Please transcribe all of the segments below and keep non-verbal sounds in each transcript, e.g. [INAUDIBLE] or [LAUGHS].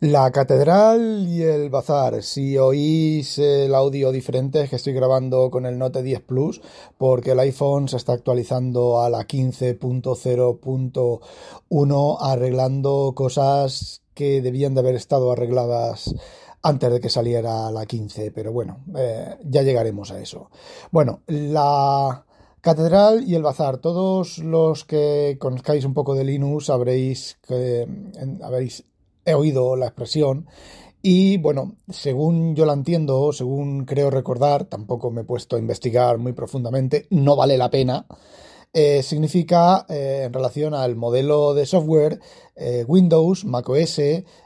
La catedral y el bazar. Si oís el audio diferente es que estoy grabando con el Note 10 Plus porque el iPhone se está actualizando a la 15.0.1 arreglando cosas que debían de haber estado arregladas antes de que saliera la 15, pero bueno, eh, ya llegaremos a eso. Bueno, la catedral y el bazar. Todos los que conozcáis un poco de Linux habréis, que, habréis he oído la expresión y bueno, según yo la entiendo, según creo recordar, tampoco me he puesto a investigar muy profundamente, no vale la pena. Eh, significa eh, en relación al modelo de software eh, Windows, macOS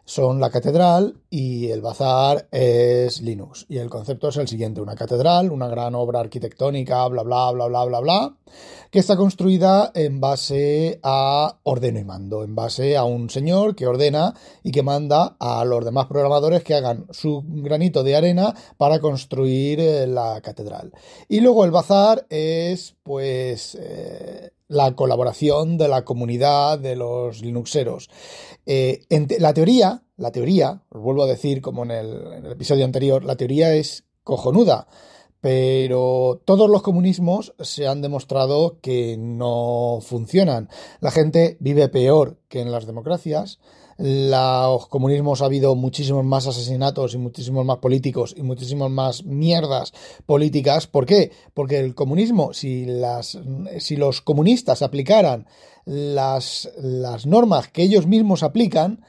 son la catedral y el bazar es Linux. Y el concepto es el siguiente, una catedral, una gran obra arquitectónica, bla, bla, bla, bla, bla, bla, que está construida en base a ordeno y mando, en base a un señor que ordena y que manda a los demás programadores que hagan su granito de arena para construir eh, la catedral. Y luego el bazar es, pues, eh, la colaboración de la comunidad de los Linuxeros. Eh, la teoría, la teoría, os vuelvo a decir como en el, episodio anterior, la teoría es cojonuda, pero todos los comunismos se han demostrado que no funcionan. La gente vive peor que en las democracias los comunismos ha habido muchísimos más asesinatos y muchísimos más políticos y muchísimas más mierdas políticas. ¿Por qué? Porque el comunismo, si, las, si los comunistas aplicaran las, las normas que ellos mismos aplican,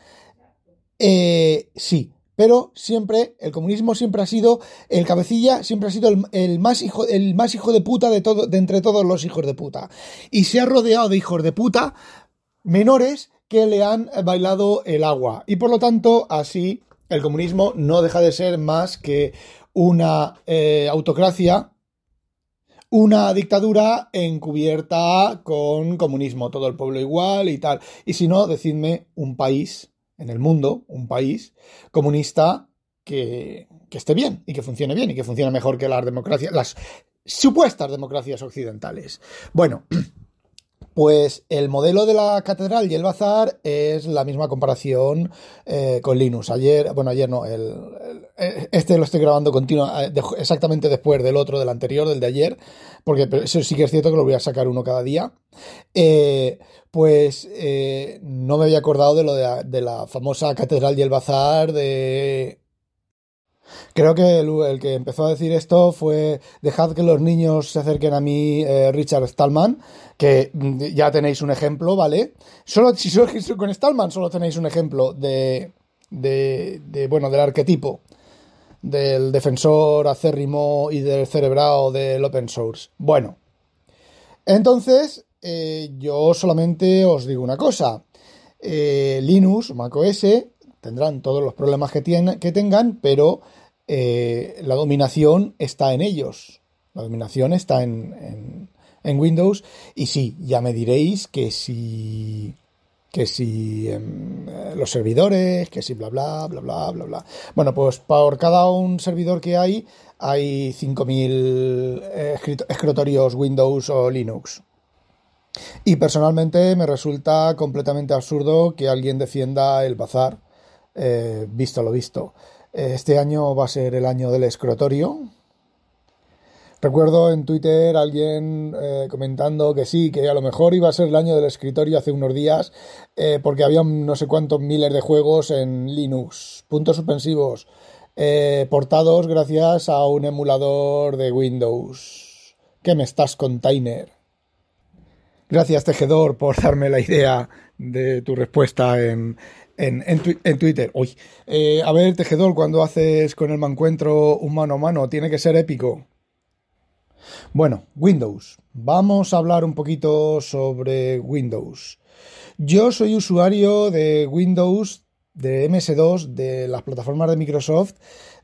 eh, sí, pero siempre, el comunismo siempre ha sido, el cabecilla siempre ha sido el, más, hijo, el más hijo de puta de, todo, de entre todos los hijos de puta. Y se ha rodeado de hijos de puta menores que le han bailado el agua. Y por lo tanto, así el comunismo no deja de ser más que una eh, autocracia, una dictadura encubierta con comunismo, todo el pueblo igual y tal. Y si no, decidme un país en el mundo, un país comunista que, que esté bien y que funcione bien y que funcione mejor que las democracias, las supuestas democracias occidentales. Bueno. [CLEARS THROAT] Pues el modelo de la catedral y el bazar es la misma comparación eh, con Linux. Ayer, bueno, ayer no, el, este lo estoy grabando continua, eh, exactamente después del otro, del anterior, del de ayer, porque eso sí que es cierto que lo voy a sacar uno cada día. Eh, pues no me había acordado de lo de de la famosa catedral y el bazar de Creo que el, que empezó a decir esto fue dejad que los niños se acerquen a mí, eh, Richard Stallman, que mm, ya tenéis un ejemplo, ¿vale? Solo, si solo [LAUGHS] con Stallman solo tenéis un ejemplo de, de, de, bueno, del arquetipo del defensor acérrimo y del cerebrado del open source. Bueno, entonces eh, yo solamente os digo una cosa. Eh, Linux, macOS, tendrán todos los problemas que, tienen, que tengan, pero eh, la dominación está en ellos. La dominación está en, en, Windows. Y sí, ya me diréis que si que em, los servidores, que si bla bla bla bla bla bla. Bueno, pues por cada un servidor que hay hay 5000 eh, escritorios Windows o Linux. Y personalmente me resulta completamente absurdo que alguien defienda el bazar, eh, visto lo visto. Este año va a ser el año del escrotorio. Recuerdo en Twitter alguien eh, comentando que sí, que a lo mejor iba a ser el año del escritorio hace unos días, eh, porque había no sé cuántos miles de juegos en Linux, puntos suspensivos, eh, portados gracias a un emulador de Windows. ¿Qué me estás, container? Gracias, tejedor, por darme la idea de tu respuesta en, en, Twitter. Uy, eh, a ver, tejedor, cuando haces con el mancuentro un mano a mano, tiene que ser épico. Bueno, Windows. Vamos a hablar un poquito sobre Windows. Yo soy usuario de Windows de MS2 de las plataformas de Microsoft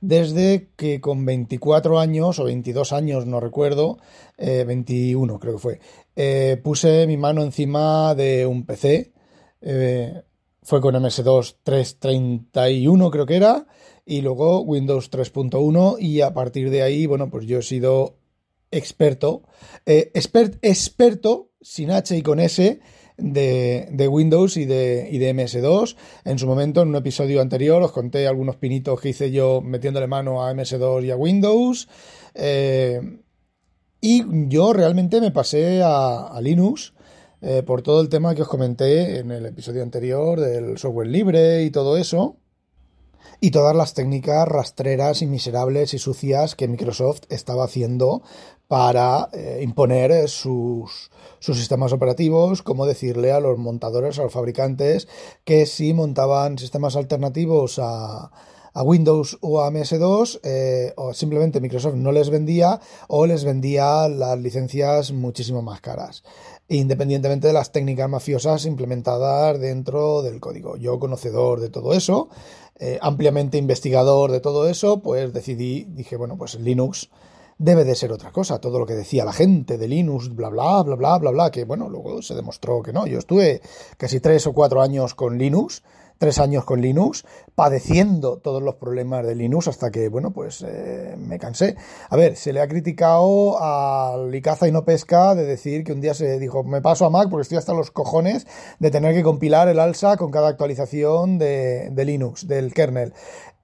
desde que con 24 años o 22 años, no recuerdo, 21 eh, creo que fue, eh, puse mi mano encima de un PC. Eh, fue con MS2 331 creo que era y luego Windows 3.1 y a partir de ahí, bueno, pues yo he sido experto, experto sin H y con S de, Windows y de, y de, MS2. En su momento, en un episodio anterior, os conté algunos pinitos que hice yo metiéndole mano a MS2 y a Windows. Eh, y yo realmente me pasé a, Linux. Eh, por todo el tema que os comenté en el episodio anterior del software libre y todo eso y todas las técnicas rastreras y miserables y sucias que Microsoft estaba haciendo para eh, imponer sus, sus sistemas operativos, como decirle a los montadores, a los fabricantes, que si montaban sistemas alternativos a, a Windows o a MS2, eh, o simplemente Microsoft no les vendía o les vendía las licencias muchísimo más caras, independientemente de las técnicas mafiosas implementadas dentro del código. Yo, conocedor de todo eso, eh, ampliamente investigador de todo eso, pues decidí, dije, bueno, pues Linux debe de ser otra cosa. Todo lo que decía la gente de Linux, bla, bla, bla, bla, bla, bla, que bueno, luego se demostró que no. Yo estuve casi tres o cuatro años con Linux, tres años con Linux, padeciendo todos los problemas de Linux hasta que, bueno, pues eh, me cansé. A ver, se le ha criticado al Icaza y no pesca de decir que un día se dijo, me paso a Mac porque estoy hasta los cojones de tener que compilar el alza con cada actualización de, Linux, del kernel.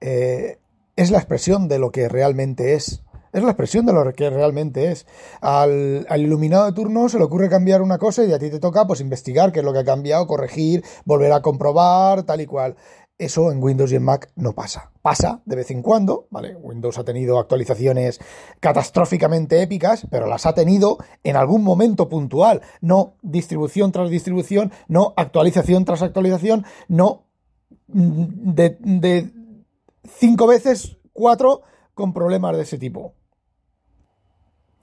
Eh, es la expresión de lo que realmente es. Es la expresión de lo que realmente es. Al, iluminado de turno se le ocurre cambiar una cosa y a ti te toca pues investigar qué es lo que ha cambiado, corregir, volver a comprobar, tal y cual. Eso en Windows y en Mac no pasa. Pasa de vez en cuando, ¿vale? Windows ha tenido actualizaciones catastróficamente épicas, pero las ha tenido en algún momento puntual. No distribución tras distribución, no actualización tras actualización, no de, de cinco veces cuatro con problemas de ese tipo.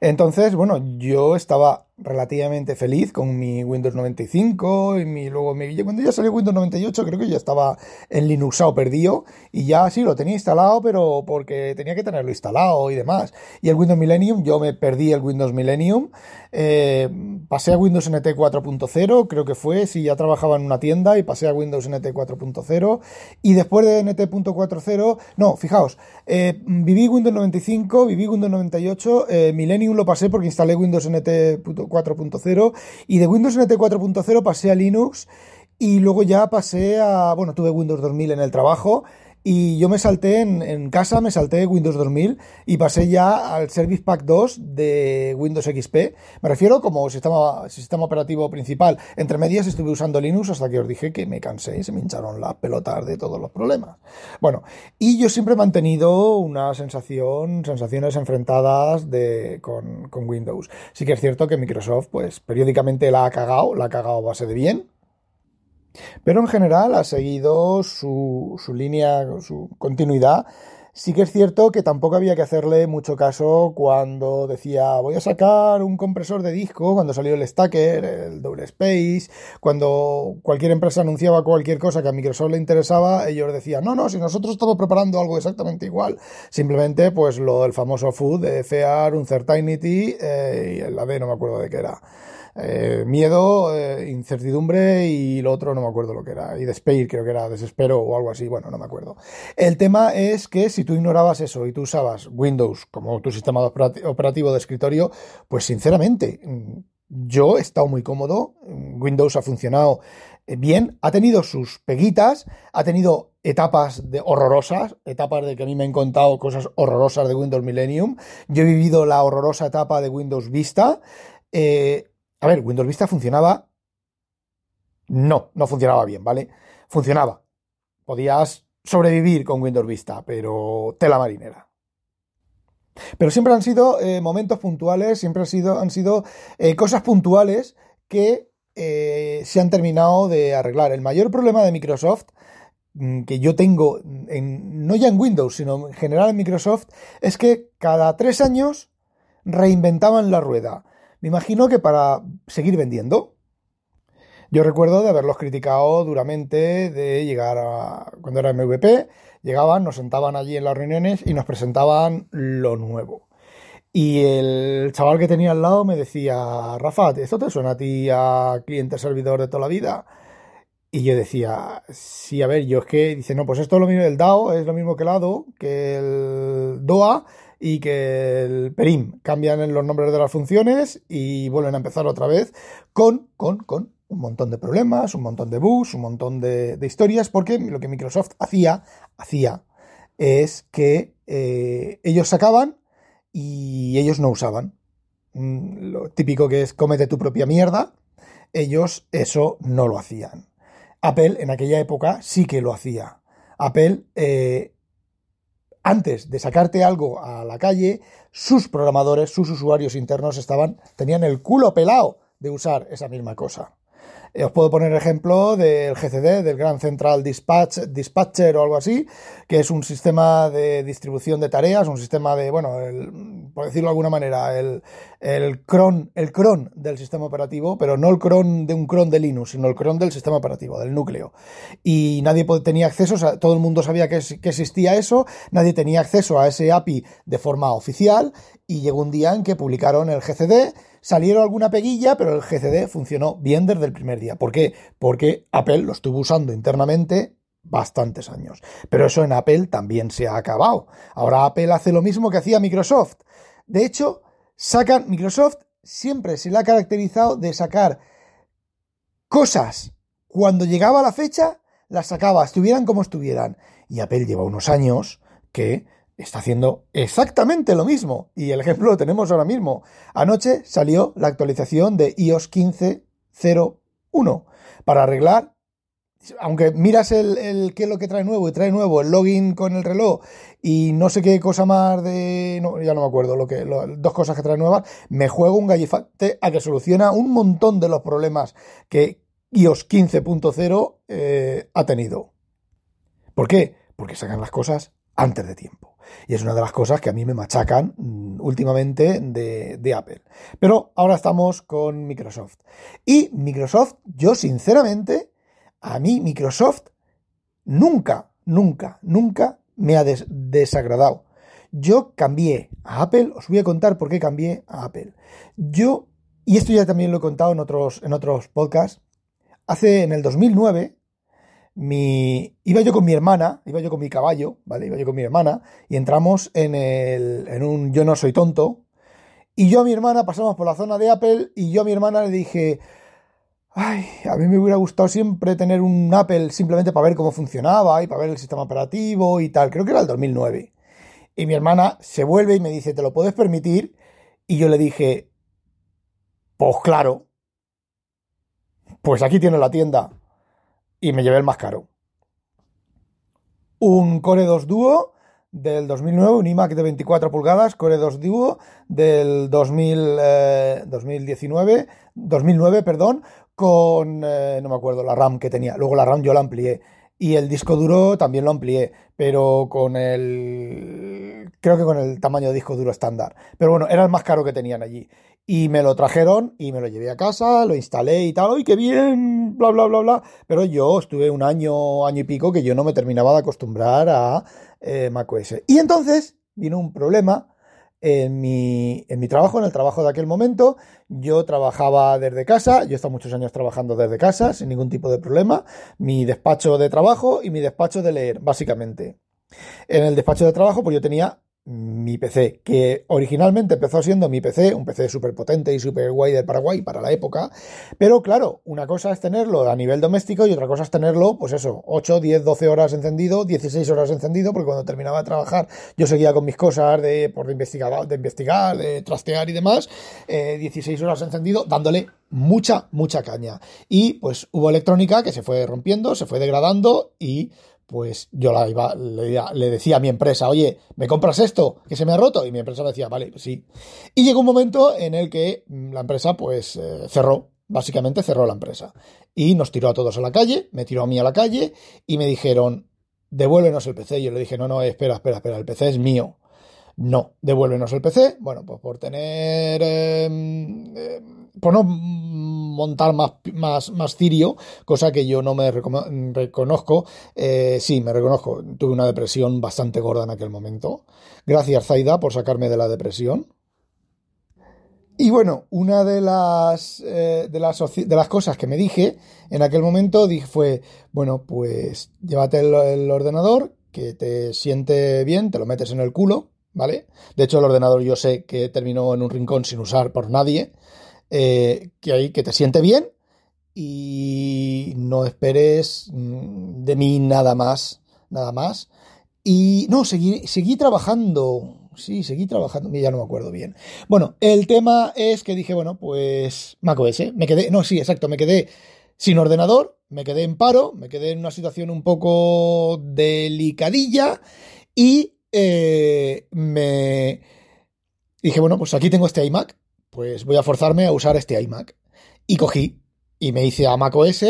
Entonces, bueno, yo estaba relativamente feliz con mi Windows 95 y mi, luego mi, cuando ya salió Windows 98 creo que ya estaba en Linuxado perdido y ya sí lo tenía instalado pero porque tenía que tenerlo instalado y demás. Y el Windows Millennium yo me perdí el Windows Millennium eh, pasé a Windows NT 4.0 creo que fue si ya trabajaba en una tienda y pasé a Windows NT 4.0 y después de NT.40 no fijaos eh, viví Windows 95 viví Windows 98 eh, Millennium lo pasé porque instalé Windows NT 4.0 y de Windows NT 4.0 pasé a Linux y luego ya pasé a, bueno, tuve Windows 2000 en el trabajo y yo me salté en, casa, me salté Windows 2000 y pasé ya al Service Pack 2 de Windows XP. Me refiero como sistema, sistema operativo principal. Entre medias estuve usando Linux hasta que os dije que me cansé y se me hincharon las pelotas de todos los problemas. Bueno, y yo siempre he mantenido una sensación, sensaciones enfrentadas de, con, con Windows. Sí que es cierto que Microsoft, pues periódicamente la ha cagado, la ha cagado base de bien, pero en general ha seguido su, su línea, su continuidad. Sí que es cierto que tampoco había que hacerle mucho caso cuando decía voy a sacar un compresor de disco, cuando salió el Stacker, el Double Space, cuando cualquier empresa anunciaba cualquier cosa que a Microsoft le interesaba, ellos decían, no, no, si nosotros estamos preparando algo exactamente igual. Simplemente pues lo del famoso food de FEAR, un Certainty eh, y el AD no me acuerdo de qué era. Eh, miedo, eh, incertidumbre y lo otro no me acuerdo lo que era. Y despair creo que era desespero o algo así, bueno, no me acuerdo. El tema es que si tú ignorabas eso y tú usabas Windows como tu sistema operativo de escritorio, pues sinceramente, mm, yo he estado muy cómodo. Windows ha funcionado eh, bien, ha tenido sus peguitas, ha tenido etapas de horrorosas, etapas de que a mí me han contado cosas horrorosas de Windows Millennium. Yo he vivido la horrorosa etapa de Windows Vista. A ver, Windows Vista funcionaba. No, no funcionaba bien, ¿vale? Funcionaba. Podías sobrevivir con Windows Vista, pero tela marinera. Pero siempre han sido eh, momentos puntuales, siempre han sido, han sido eh, cosas puntuales que eh, se han terminado de arreglar. El mayor problema de Microsoft mm, que yo tengo, en, no ya en Windows, sino en general en Microsoft, es que cada tres años reinventaban la rueda. Imagino que para seguir vendiendo. Yo recuerdo de haberlos criticado duramente, de llegar a, cuando era MVP, llegaban, nos sentaban allí en las reuniones y nos presentaban lo nuevo. Y el chaval que tenía al lado me decía, Rafa, ¿esto te suena a ti a cliente servidor de toda la vida? Y yo decía, sí, a ver, yo es que, dice, no, pues esto es lo mismo, el DAO es lo mismo que el ADO, que el DOA y que el PERIM. Cambian los nombres de las funciones y vuelven a empezar otra vez con, con, con un montón de problemas, un montón de bugs, un montón de, historias, porque lo que Microsoft hacía, hacía, es que eh, ellos sacaban y ellos no usaban. Mm, lo típico que es cómete tu propia mierda, ellos eso no lo hacían. Apple en aquella época sí que lo hacía. Apple, eh, antes de sacarte algo a la calle, sus programadores, sus usuarios internos estaban, tenían el culo pelado de usar esa misma cosa. Eh, os puedo poner ejemplo del GCD, del Grand Central Dispatch, Dispatcher o algo así, que es un sistema de distribución de tareas, un sistema de, bueno, por decirlo de alguna manera, el, el, cron, el cron del sistema operativo, pero no el cron de un cron de Linux, sino el cron del sistema operativo, del núcleo. Y nadie tenía acceso, todo el mundo sabía que existía eso, nadie tenía acceso a ese API de forma oficial, y llegó un día en que publicaron el GCD, salieron alguna peguilla, pero el GCD funcionó bien desde el primer día. ¿Por qué? Porque Apple lo estuvo usando internamente bastantes años. Pero eso en Apple también se ha acabado. Ahora Apple hace lo mismo que hacía Microsoft. De hecho, sacan Microsoft siempre se le ha caracterizado de sacar cosas cuando llegaba la fecha, las sacaba, estuvieran como estuvieran. Y Apple lleva unos años que está haciendo exactamente lo mismo. Y el ejemplo lo tenemos ahora mismo. Anoche salió la actualización de iOS 15.01 para arreglar. Aunque miras el, qué es lo que trae nuevo y trae nuevo el login con el reloj y no sé qué cosa más de. No, ya no me acuerdo, lo que, dos cosas que trae nuevas, me juego un gallifate a que soluciona un montón de los problemas que iOS 15.0 eh, ha tenido. ¿Por qué? Porque sacan las cosas antes de tiempo. Y es una de las cosas que a mí me machacan mm, últimamente de, Apple. Pero ahora estamos con Microsoft. Y Microsoft, yo sinceramente, a mí Microsoft nunca, nunca, nunca me ha desagradado. Yo cambié a Apple, os voy a contar por qué cambié a Apple. Yo, y esto ya también lo he contado en otros, en otros podcasts, hace en el 2009 iba yo con mi hermana, iba yo con mi caballo, ¿vale? Iba yo con mi hermana y entramos en, el, en un Yo no soy tonto. Y yo a mi hermana pasamos por la zona de Apple y yo a mi hermana le dije, ay, a mí me hubiera gustado siempre tener un Apple simplemente para ver cómo funcionaba y para ver el sistema operativo y tal. Creo que era el 2009. Y mi hermana se vuelve y me dice, ¿te lo puedes permitir? Y yo le dije, pues claro, pues aquí tiene la tienda y me llevé el más caro. Un Core 2 Duo del 2009, un iMac de 24 pulgadas, Core 2 Duo del 2000, 2019, 2009, perdón, con, eh, no me acuerdo, la RAM que tenía. Luego la RAM yo la amplié. Y el disco duro también lo amplié, pero con el. Creo que con el tamaño de disco duro estándar. Pero bueno, era el más caro que tenían allí. Y me lo trajeron y me lo llevé a casa, lo instalé y tal. ¡Ay, qué bien! Bla, bla, bla, bla. Pero yo estuve un año, año y pico que yo no me terminaba de acostumbrar a eh, macOS. Y entonces vino un problema en mi, en mi trabajo, en el trabajo de aquel momento. Yo trabajaba desde casa, yo he estado muchos años trabajando desde casa, sin ningún tipo de problema. Mi despacho de trabajo y mi despacho de leer, básicamente. En el despacho de trabajo, pues yo tenía mi PC, que originalmente empezó siendo mi PC, un PC súper potente y súper guay del Paraguay para la época, pero claro, una cosa es tenerlo a nivel doméstico y otra cosa es tenerlo, pues eso, 8, 10, 12 horas encendido, 16 horas encendido, porque cuando terminaba de trabajar yo seguía con mis cosas de, por de, investigar, de investigar, de trastear y demás, 16 eh, horas encendido, dándole mucha, mucha caña. Y pues hubo electrónica que se fue rompiendo, se fue degradando y pues yo la iba, le, decía a mi empresa, oye, ¿me compras esto? Que se me ha roto. Y mi empresa me decía, vale, sí. Y llegó un momento en el que mm, la empresa, pues, eh, cerró. Básicamente cerró la empresa. Y nos tiró a todos a la calle, me tiró a mí a la calle y me dijeron, devuélvenos el PC. Y yo le dije, no, no, espera, espera, espera, el PC es mío. No, devuélvenos el PC. Bueno, pues por tener. Em, em, por no montar más, más, más cirio, cosa que yo no me reconozco. Eh, sí, me reconozco. Tuve una depresión bastante gorda en aquel momento. Gracias, Zaida, por sacarme de la depresión. Y bueno, una de las, eh, de las, de las cosas que me dije en aquel momento dije, fue, bueno, pues llévate el, ordenador, que te siente bien, te lo metes en el culo, ¿vale? De hecho, el ordenador yo sé que terminó en un rincón sin usar por nadie, eh, que ahí que te siente bien y no esperes mm, de mí nada más, nada más. Y no, seguí, seguí trabajando Sí, seguí trabajando, ya no me acuerdo bien. Bueno, el tema es que dije, bueno, pues macOS, me quedé, no, sí, exacto, me quedé sin ordenador, me quedé en paro, me quedé en una situación un poco delicadilla y eh, me dije, bueno, pues aquí tengo este iMac, pues voy a forzarme a usar este iMac. Y cogí y me hice a macOS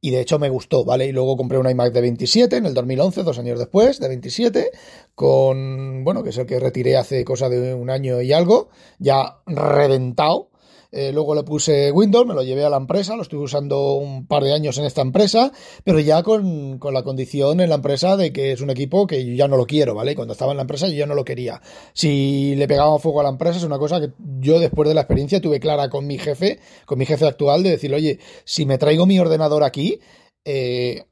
y de hecho me gustó, ¿vale? Y luego compré un iMac de 27 en el 2011, dos años después, de 27, con, bueno, que es el que retiré hace cosa de un año y algo, ya reventado, eh, luego le puse Windows, me lo llevé a la empresa, lo estuve usando un par de años en esta empresa, pero ya con, la condición en la empresa de que es un equipo que yo ya no lo quiero, ¿vale? Cuando estaba en la empresa yo ya no lo quería. Si le pegaba fuego a la empresa es una cosa que yo después de la experiencia tuve clara con mi jefe, con mi jefe actual, de decir, oye, si me traigo mi ordenador aquí, eh,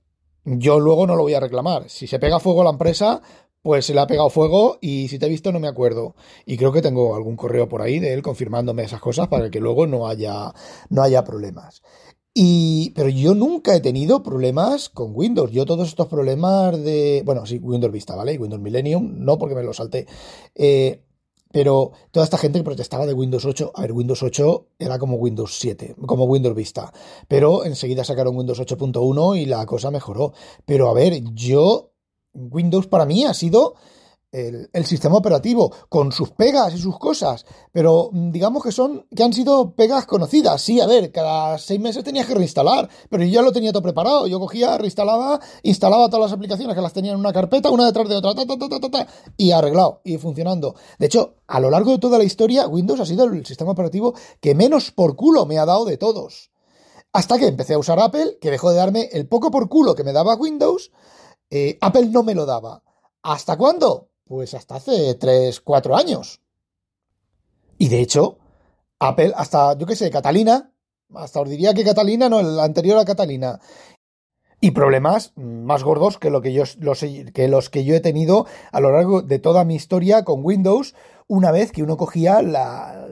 yo luego no lo voy a reclamar. Si se pega fuego a la empresa, pues se le ha pegado fuego y si te he visto no me acuerdo. Y creo que tengo algún correo por ahí de él confirmándome esas cosas para que luego no haya, no haya problemas. Y, pero yo nunca he tenido problemas con Windows. Yo todos estos problemas de, bueno, sí, Windows Vista, ¿vale? Windows Millennium, no porque me lo salté. Eh, pero toda esta gente que protestaba de Windows 8, a ver, Windows 8 era como Windows 7, como Windows Vista. Pero enseguida sacaron Windows 8.1 y la cosa mejoró. Pero a ver, yo Windows para mí ha sido el, sistema operativo, con sus pegas y sus cosas, pero mm, digamos que son, que han sido pegas conocidas. Sí, a ver, cada seis meses tenías que reinstalar, pero yo ya lo tenía todo preparado. Yo cogía, reinstalaba, instalaba todas las aplicaciones que las tenía en una carpeta, una detrás de otra, y arreglado, y funcionando. De hecho, a lo largo de toda la historia, Windows ha sido el sistema operativo que menos por culo me ha dado de todos. Hasta que empecé a usar Apple, que dejó de darme el poco por culo que me daba Windows, eh, Apple no me lo daba. ¿Hasta cuándo? Pues hasta hace 3, 4 años. Y de hecho, Apple, hasta, yo qué sé, Catalina, hasta os diría que Catalina, no, la anterior a Catalina. Y problemas más gordos que, lo que, yo, los, que los que yo he tenido a lo largo de toda mi historia con Windows, una vez que uno cogía la,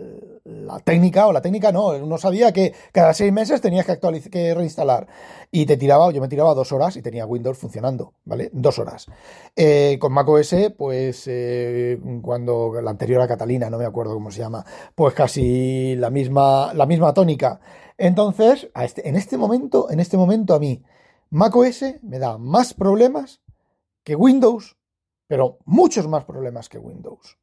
la técnica, o la técnica no, uno sabía que cada seis meses tenías que actualizar, que reinstalar. Y te tiraba, yo me tiraba dos horas y tenía Windows funcionando, ¿vale? Dos horas. Eh, con macOS, pues eh, cuando la anterior a Catalina, no me acuerdo cómo se llama, pues casi la misma, la misma tónica. Entonces, este, en este momento, en este momento a mí, macOS me da más problemas que Windows, pero muchos más problemas que Windows.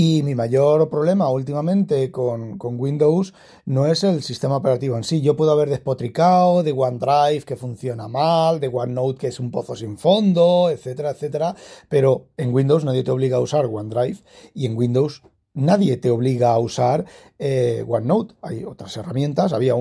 Y mi mayor problema últimamente con, Windows no es el sistema operativo en sí. Yo puedo haber despotricado de OneDrive que funciona mal, de OneNote que es un pozo sin fondo, etcétera, etcétera. Pero en Windows nadie te obliga a usar OneDrive y en Windows nadie te obliga a usar eh, OneNote. Hay otras herramientas. Había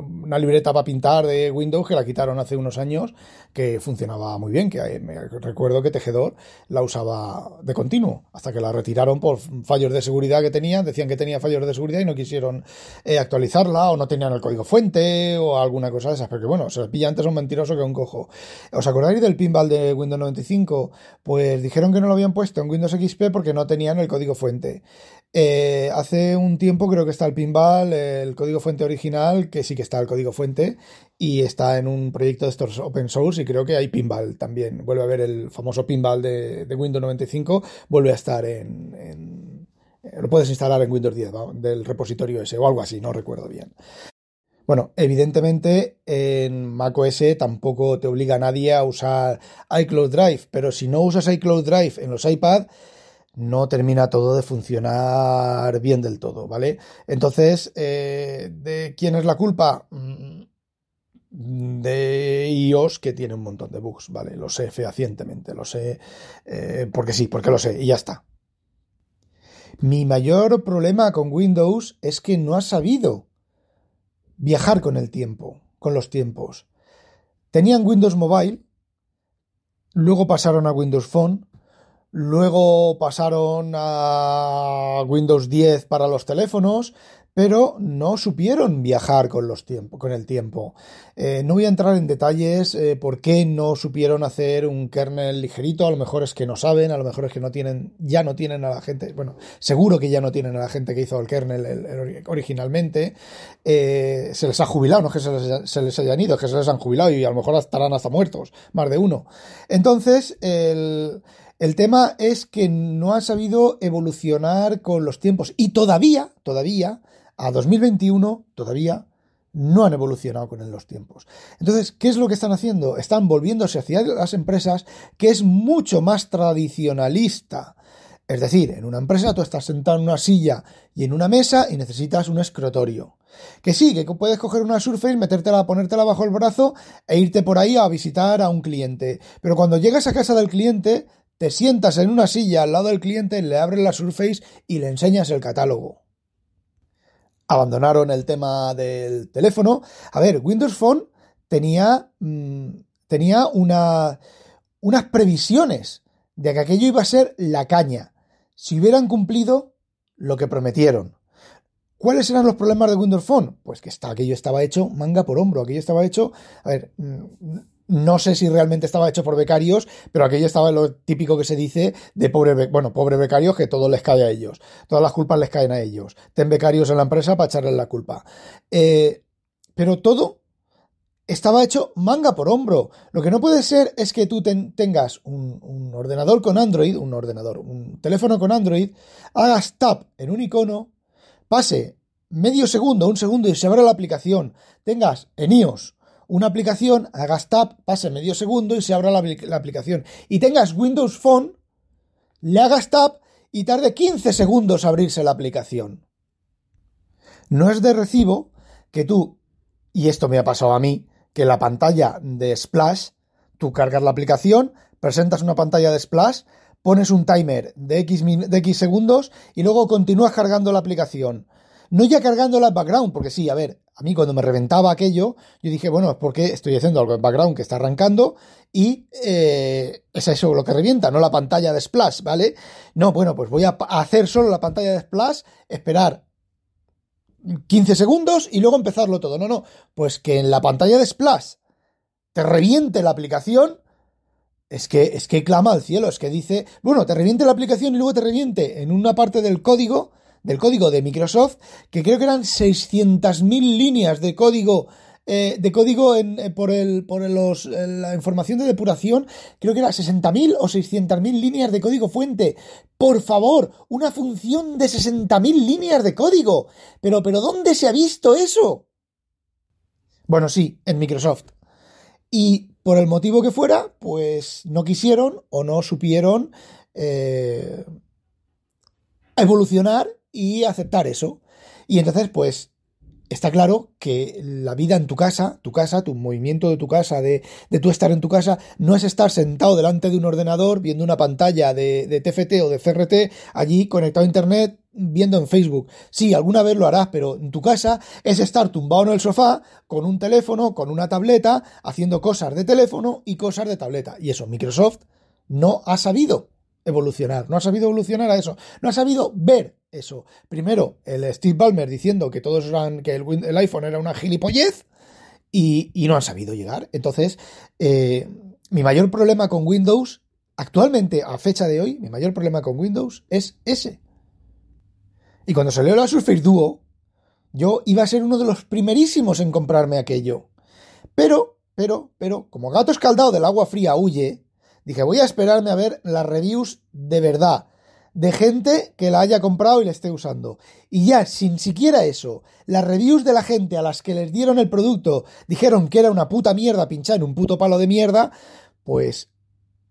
una libreta para pintar de Windows que la quitaron hace unos años que funcionaba muy bien. Que eh, me recuerdo que Tejedor la usaba de continuo hasta que la retiraron por fallos de seguridad que tenía. Decían que tenía fallos de seguridad y no quisieron eh, actualizarla o no tenían el código fuente o alguna cosa de esas. Porque bueno, se les pilla antes un mentiroso que un cojo. ¿Os acordáis del pinball de Windows 95? Pues dijeron que no lo habían puesto en Windows XP porque no tenían el código fuente. Eh, hace un tiempo creo que está el pinball, el código fuente original, que sí que está el código fuente, y está en un proyecto de estos open source, y creo que hay pinball también. Vuelve a ver el famoso pinball de, Windows 95, vuelve a estar en, Lo puedes instalar en Windows 10, del repositorio ese, o algo así, no recuerdo bien. Bueno, evidentemente en macOS tampoco te obliga a nadie a usar iCloud Drive, pero si no usas iCloud Drive en los iPad, no termina todo de funcionar bien del todo, ¿vale? Entonces, eh, ¿de quién es la culpa? Mm, de iOS que tiene un montón de bugs, ¿vale? Lo sé fehacientemente, lo sé eh, porque sí, porque lo sé, y ya está. Mi mayor problema con Windows es que no ha sabido viajar con el tiempo, con los tiempos. Tenían Windows Mobile, luego pasaron a Windows Phone, luego pasaron a Windows 10 para los teléfonos, pero no supieron viajar con, los con el tiempo. Eh, no voy a entrar en detalles eh, por qué no supieron hacer un kernel ligerito, a lo mejor es que no saben, a lo mejor es que no tienen, ya no tienen a la gente, bueno, seguro que ya no tienen a la gente que hizo el kernel originalmente, eh, se les ha jubilado, no es que se les, se les, hayan ido, es que se les han jubilado y a lo mejor estarán hasta muertos, más de uno. Entonces, el... El tema es que no ha sabido evolucionar con los tiempos y todavía, todavía, a 2021 todavía no han evolucionado con los tiempos. Entonces, ¿qué es lo que están haciendo? Están volviéndose hacia las empresas que es mucho más tradicionalista. Es decir, en una empresa tú estás sentado en una silla y en una mesa y necesitas un escritorio. Que sí, que puedes coger una Surface, metértela, ponértela bajo el brazo e irte por ahí a visitar a un cliente. Pero cuando llegas a casa del cliente, te sientas en una silla al lado del cliente, le abres la Surface y le enseñas el catálogo abandonaron el tema del teléfono. A ver, Windows Phone tenía, mm, tenía una, unas previsiones de que aquello iba a ser la caña, si hubieran cumplido lo que prometieron. ¿Cuáles eran los problemas de Windows Phone? Pues que aquello estaba hecho manga por hombro, aquello estaba hecho, a ver, mm, no sé si realmente estaba hecho por becarios, pero aquello estaba lo típico que se dice de pobre, bueno, pobre becarios que todo les cae a ellos. Todas las culpas les caen a ellos. Ten becarios en la empresa para echarles la culpa. Eh, pero todo estaba hecho manga por hombro. Lo que no puede ser es que tú tengas un, un, ordenador con Android, un ordenador, un teléfono con Android, hagas tap en un icono, pase medio segundo, un segundo y se abra la aplicación, tengas en iOS una aplicación, hagas tap, pase medio segundo y se abra la, aplicación. Y tengas Windows Phone, le hagas tap y tarde 15 segundos abrirse la aplicación. No es de recibo que tú, y esto me ha pasado a mí, que la pantalla de Splash, tú cargas la aplicación, presentas una pantalla de Splash, pones un timer de X, de X segundos y luego continúas cargando la aplicación. No ya cargándola en background, porque sí, a ver, a mí cuando me reventaba aquello, yo dije, bueno, es porque estoy haciendo algo en background que está arrancando y eh, es eso lo que revienta, no la pantalla de splash, ¿vale? No, bueno, pues voy a hacer solo la pantalla de splash, esperar 15 segundos y luego empezarlo todo. No, no, pues que en la pantalla de splash te reviente la aplicación. Es que, es que clama al cielo, es que dice, bueno, te reviente la aplicación y luego te reviente en una parte del código del código de Microsoft, que creo que eran 600.000 líneas de código eh, de código en, eh, por, el, por los, eh, la información de depuración, creo que era 60.000 o 600.000 líneas de código fuente. Por favor, una función de 60.000 líneas de código. Pero, pero, ¿dónde se ha visto eso? Bueno, sí, en Microsoft. Y por el motivo que fuera, pues no quisieron o no supieron evolucionar y aceptar eso. Y entonces, pues, está claro que la vida en tu casa, tu casa, tu movimiento de tu casa, de, de tú estar en tu casa, no es estar sentado delante de un ordenador viendo una pantalla de, de TFT o de CRT allí conectado a Internet viendo en Facebook. Sí, alguna vez lo harás, pero en tu casa es estar tumbado en el sofá con un teléfono, con una tableta, haciendo cosas de teléfono y cosas de tableta. Y eso Microsoft no ha sabido evolucionar, no ha sabido evolucionar a eso, no ha sabido ver eso. Primero, el Steve Ballmer diciendo que todos eran, que el, iPhone era una gilipollez y, no han sabido llegar. Entonces, eh, mi mayor problema con Windows, actualmente, a fecha de hoy, mi mayor problema con Windows es ese. Y cuando salió la Surface Duo, yo iba a ser uno de los primerísimos en comprarme aquello. Pero, pero, pero, como gato escaldado del agua fría huye, dije, voy a esperarme a ver las reviews de verdad de gente que la haya comprado y la esté usando. Y ya, sin siquiera eso, las reviews de la gente a las que les dieron el producto dijeron que era una puta mierda pinchar en un puto palo de mierda, pues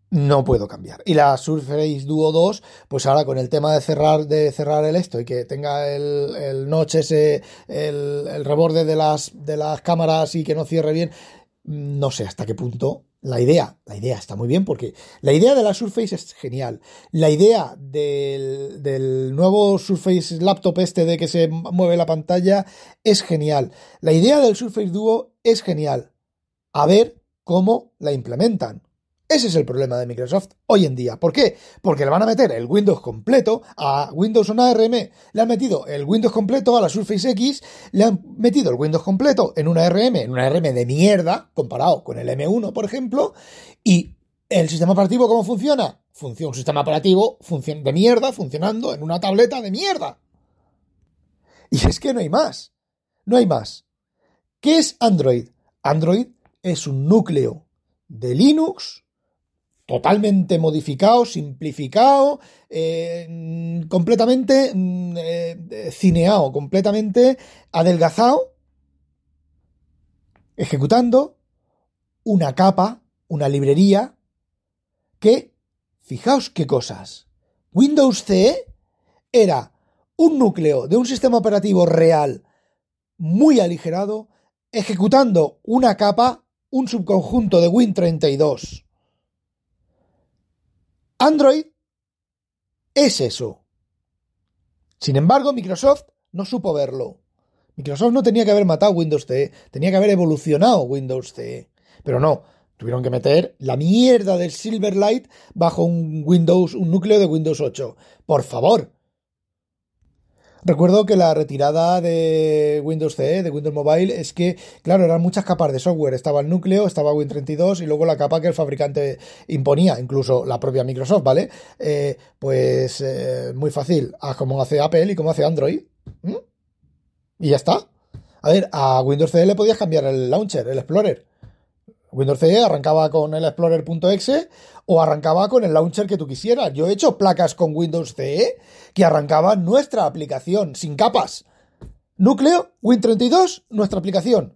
no puedo cambiar. Y la Surface Duo 2, pues ahora con el tema de cerrar, de cerrar el esto y que tenga el, el notch ese, el, el reborde de las, de las cámaras y que no cierre bien, no sé hasta qué punto la idea, la idea está muy bien porque la idea de la Surface es genial. La idea del, del, nuevo Surface Laptop este de que se mueve la pantalla es genial. La idea del Surface Duo es genial. A ver cómo la implementan. Ese es el problema de Microsoft hoy en día. ¿Por qué? Porque le van a meter el Windows completo a Windows on ARM, le han metido el Windows completo a la Surface X, le han metido el Windows completo en una ARM, en una ARM de mierda, comparado con el M1, por ejemplo, y el sistema operativo, ¿cómo funciona? Funciona un sistema operativo de mierda funcionando en una tableta de mierda. Y es que no hay más. No hay más. ¿Qué es Android? Android es un núcleo de Linux totalmente modificado, simplificado, eh, completamente mm, eh, cineado, completamente adelgazado, ejecutando una capa, una librería que, fijaos qué cosas, Windows CE era un núcleo de un sistema operativo real muy aligerado, ejecutando una capa, un subconjunto de Win32 Android es eso. Sin embargo, Microsoft no supo verlo. Microsoft no tenía que haber matado Windows CE, tenía que haber evolucionado Windows CE. Pero no, tuvieron que meter la mierda del Silverlight bajo un Windows, un núcleo de Windows 8. Por favor, Recuerdo que la retirada de Windows CE, de Windows Mobile, es que, claro, eran muchas capas de software. Estaba el núcleo, estaba Win32 y luego la capa que el fabricante imponía, incluso la propia Microsoft, ¿vale? Eh, pues eh, muy fácil, como hace Apple y como hace Android. Y ya está. A ver, a Windows CE le podías cambiar el launcher, el Explorer. Windows CE arrancaba con el Explorer.exe o arrancaba con el launcher que tú quisieras. Yo he hecho placas con Windows CE que arrancaban nuestra aplicación sin capas. Núcleo, Win32, nuestra aplicación.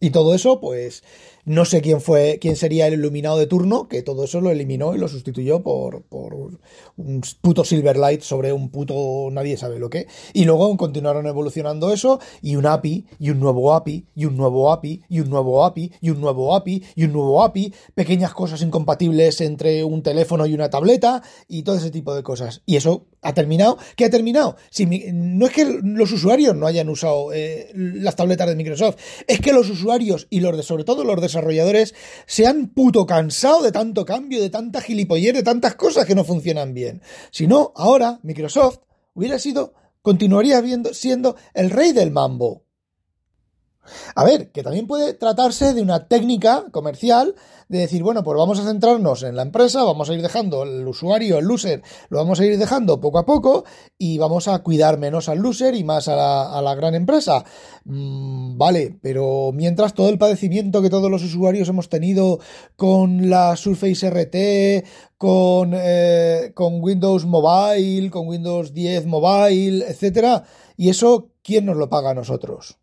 Y todo eso, pues, no sé quién fue, quién sería el iluminado de turno, que todo eso lo eliminó y lo sustituyó por, por un puto Silverlight sobre un puto nadie sabe lo que. Y luego continuaron evolucionando eso, y un API, y un nuevo API, y un nuevo API, y un nuevo API, y un nuevo API, y un nuevo API, pequeñas cosas incompatibles entre un teléfono y una tableta, y todo ese tipo de cosas. Y eso ha terminado. ¿Qué ha terminado? Si no es que los usuarios no hayan usado eh, las tabletas de Microsoft, es que los usuarios y los de, sobre todo los desarrolladores, se han puto cansado de tanto cambio, de tanta gilipollez, de tantas cosas que no funcionan bien. Si no, ahora Microsoft hubiera sido, continuaría siendo el rey del mambo. A ver, que también puede tratarse de una técnica comercial de decir, bueno, pues vamos a centrarnos en la empresa, vamos a ir dejando el usuario, el loser, lo vamos a ir dejando poco a poco y vamos a cuidar menos al loser y más a la, gran empresa. Mm, vale, pero mientras todo el padecimiento que todos los usuarios hemos tenido con la Surface RT, con, eh, con Windows Mobile, con Windows 10 Mobile, etcétera, y eso, ¿quién nos lo paga a nosotros?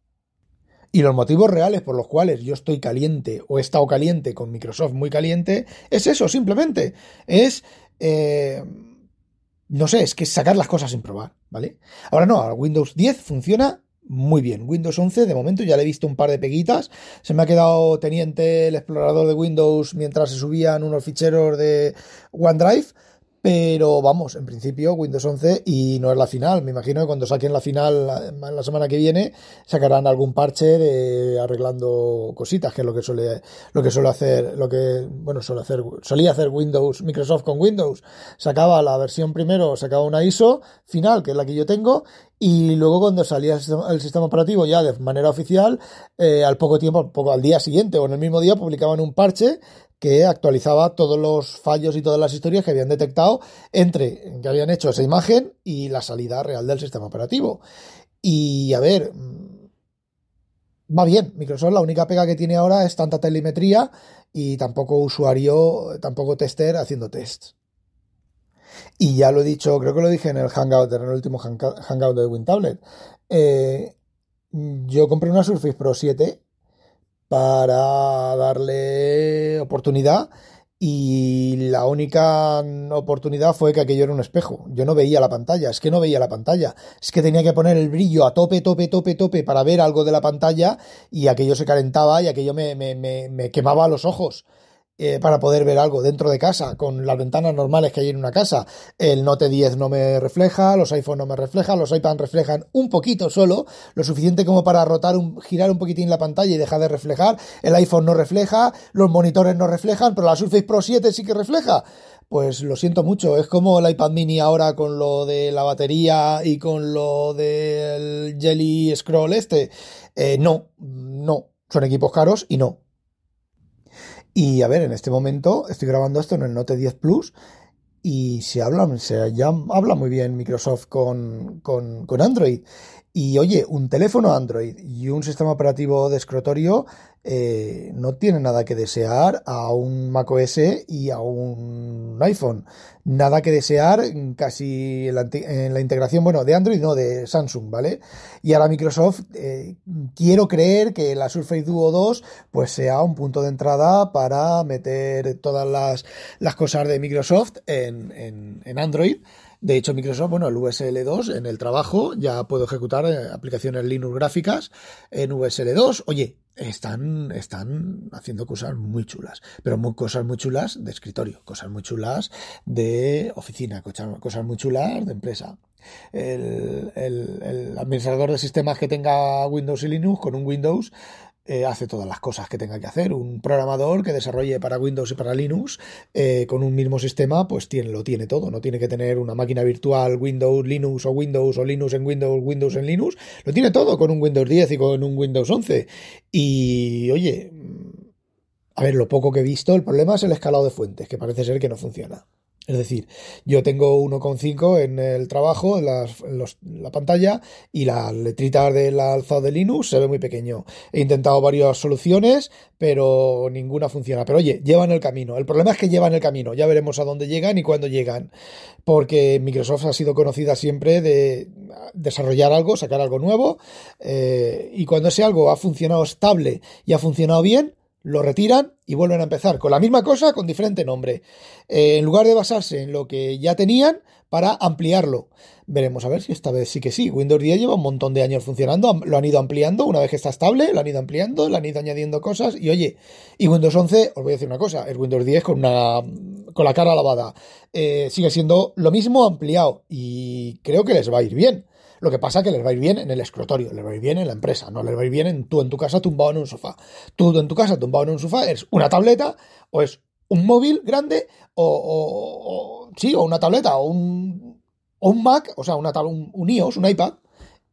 Y los motivos reales por los cuales yo estoy caliente o he estado caliente con Microsoft muy caliente es eso, simplemente. Es... Eh, no sé, es que sacar las cosas sin probar, ¿vale? Ahora no, Windows 10 funciona muy bien. Windows 11, de momento ya le he visto un par de peguitas. Se me ha quedado teniente el explorador de Windows mientras se subían unos ficheros de OneDrive. Pero vamos, en principio Windows 11 y no es la final. Me imagino que cuando saquen la final la, semana que viene sacarán algún parche de arreglando cositas, que es lo que suele lo que suele hacer, lo que bueno, suele hacer solía hacer Windows, Microsoft con Windows. Sacaba la versión primero, sacaba una ISO final, que es la que yo tengo, y luego cuando salía el sistema, operativo ya de manera oficial, eh, al poco tiempo, poco al día siguiente o en el mismo día publicaban un parche que actualizaba todos los fallos y todas las historias que habían detectado entre que habían hecho esa imagen y la salida real del sistema operativo. Y a ver, mm, va bien. Microsoft la única pega que tiene ahora es tanta telemetría y tampoco usuario, tampoco tester haciendo tests. Y ya lo he dicho, creo que lo dije en el Hangout, en el último Hangout de WinTablet. Eh, yo compré una Surface Pro 7 para darle oportunidad y la única oportunidad fue que aquello era un espejo. Yo no veía la pantalla, es que no veía la pantalla. Es que tenía que poner el brillo a tope, tope, tope, tope para ver algo de la pantalla y aquello se calentaba y aquello me, me, me, me quemaba los ojos. Eh, para poder ver algo dentro de casa, con las ventanas normales que hay en una casa. El Note 10 no me refleja, los iPhone no me reflejan, los iPad reflejan un poquito solo, lo suficiente como para rotar, un, girar un poquitín la pantalla y dejar de reflejar. El iPhone no refleja, los monitores no reflejan, pero la Surface Pro 7 sí que refleja. Pues lo siento mucho, es como el iPad mini ahora con lo de la batería y con lo del Jelly Scroll este. Eh, no, no, son equipos caros y no, y a ver, en este momento estoy grabando esto en el Note 10 Plus y se habla, se ya habla muy bien Microsoft con, con, con Android. Y oye, un teléfono Android y un sistema operativo de escritorio eh, no tiene nada que desear a un macOS y a un iPhone. Nada que desear casi en la, integración, bueno, de Android, no, de Samsung, ¿vale? Y ahora Microsoft, eh, quiero creer que la Surface Duo 2 pues sea un punto de entrada para meter todas las, las cosas de Microsoft en, en, en Android. De hecho, Microsoft, bueno, el USL2 en el trabajo ya puedo ejecutar eh, aplicaciones Linux gráficas en USL2. Oye, están, están haciendo cosas muy chulas, pero muy, cosas muy chulas de escritorio, cosas muy chulas de oficina, cosas, muy chulas de empresa. El, el, administrador de sistemas que tenga Windows y Linux con un Windows eh, hace todas las cosas que tenga que hacer. Un programador que desarrolle para Windows y para Linux eh, con un mismo sistema, pues tiene, lo tiene todo. No tiene que tener una máquina virtual Windows, Linux o Windows o Linux en Windows, Windows en Linux. Lo tiene todo con un Windows 10 y con un Windows 11. Y oye, a ver, lo poco que he visto, el problema es el escalado de fuentes, que parece ser que no funciona. Es decir, yo tengo 1,5 en el trabajo, en, la pantalla, y las letritas del alzado de Linux se ve muy pequeño. He intentado varias soluciones, pero ninguna funciona. Pero oye, llevan el camino. El problema es que llevan el camino. Ya veremos a dónde llegan y cuándo llegan. Porque Microsoft ha sido conocida siempre de desarrollar algo, sacar algo nuevo. Eh, y cuando ese algo ha funcionado estable y ha funcionado bien, lo retiran y vuelven a empezar con la misma cosa con diferente nombre. Eh, en lugar de basarse en lo que ya tenían para ampliarlo. Veremos a ver si esta vez sí que sí. Windows 10 lleva un montón de años funcionando, lo han ido ampliando, una vez que está estable, lo han ido ampliando, lo han ido añadiendo cosas y oye, y Windows 11, os voy a decir una cosa, el Windows 10 con una con la cara lavada. Eh, sigue siendo lo mismo ampliado y creo que les va a ir bien. Lo que pasa es que les va ir bien en el escritorio, les va ir bien en la empresa, no les va ir bien en tú en tu casa tumbado en un sofá. Tú en tu casa tumbado en un sofá es una tableta o es un móvil grande o, sí, o una tableta o un, o un Mac, o sea, una, un, un iOS, un iPad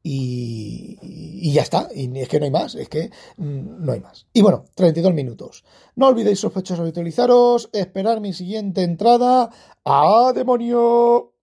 y, ya está. Y es que no hay más, es que mm, no hay más. Y bueno, 32 minutos. No olvidéis sospechosos habitualizaros, esperar mi siguiente entrada. ¡A demonio!